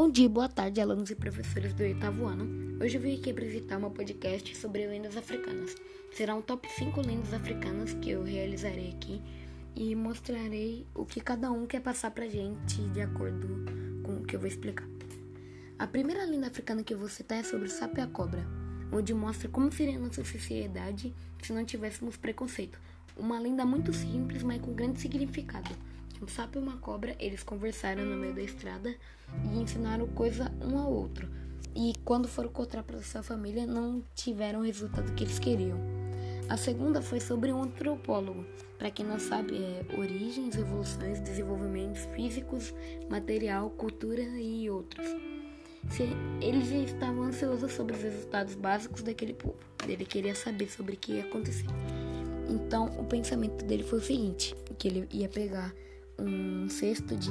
Bom dia, boa tarde, alunos e professores do oitavo ano. Hoje eu vim aqui apresentar uma podcast sobre lendas africanas. Será um top 5 lendas africanas que eu realizarei aqui e mostrarei o que cada um quer passar pra gente de acordo com o que eu vou explicar. A primeira lenda africana que eu vou citar é sobre o sapo e a cobra, onde mostra como seria a nossa sociedade se não tivéssemos preconceito. Uma lenda muito simples, mas com grande significado. Um sapo e uma cobra, eles conversaram no meio da estrada e ensinaram coisa um ao outro. E quando foram contar para sua família, não tiveram o resultado que eles queriam. A segunda foi sobre um antropólogo. Para quem não sabe, é origens, evoluções, desenvolvimentos físicos, material, cultura e outros. Eles estavam ansiosos sobre os resultados básicos daquele povo. Ele queria saber sobre o que ia acontecer. Então, o pensamento dele foi o seguinte: que ele ia pegar um cesto de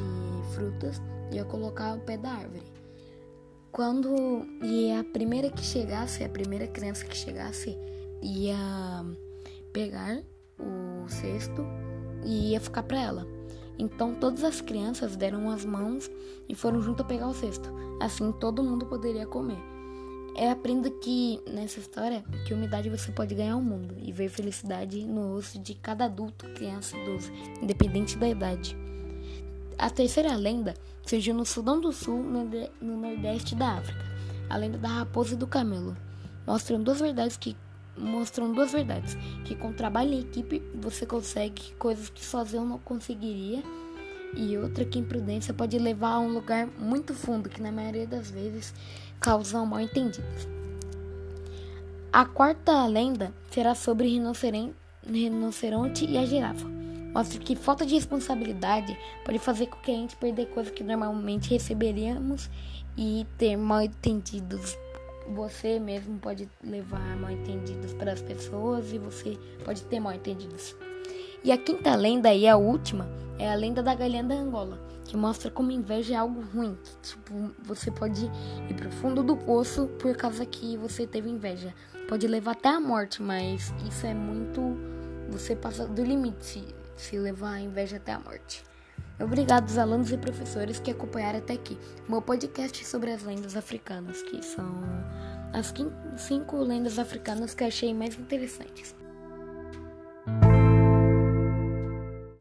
frutas e ia colocar ao pé da árvore. Quando e a primeira que chegasse, a primeira criança que chegasse, ia pegar o cesto e ia ficar para ela. Então todas as crianças deram as mãos e foram junto a pegar o cesto. Assim todo mundo poderia comer. É aprenda que nessa história que humildade você pode ganhar o mundo e ver felicidade no rosto de cada adulto, criança, idoso, independente da idade. A terceira lenda surgiu no Sudão do Sul, no nordeste da África. A lenda da raposa e do camelo. Mostram duas verdades que mostram duas verdades, que com trabalho em equipe você consegue coisas que sozinho não conseguiria e outra que imprudência pode levar a um lugar muito fundo que na maioria das vezes causam mal entendidos. A quarta lenda será sobre rinoceronte e a girafa. Mostra que falta de responsabilidade pode fazer com que a gente perder coisas que normalmente receberíamos e ter mal entendidos. Você mesmo pode levar mal entendidos para as pessoas e você pode ter mal entendidos. E a quinta lenda e a última é a lenda da galinha da Angola, que mostra como inveja é algo ruim. Tipo, você pode ir pro fundo do poço por causa que você teve inveja. Pode levar até a morte, mas isso é muito. Você passa do limite se, se levar a inveja até a morte. Obrigado aos alunos e professores que acompanharam até aqui. Meu podcast sobre as lendas africanas, que são as cinco lendas africanas que achei mais interessantes.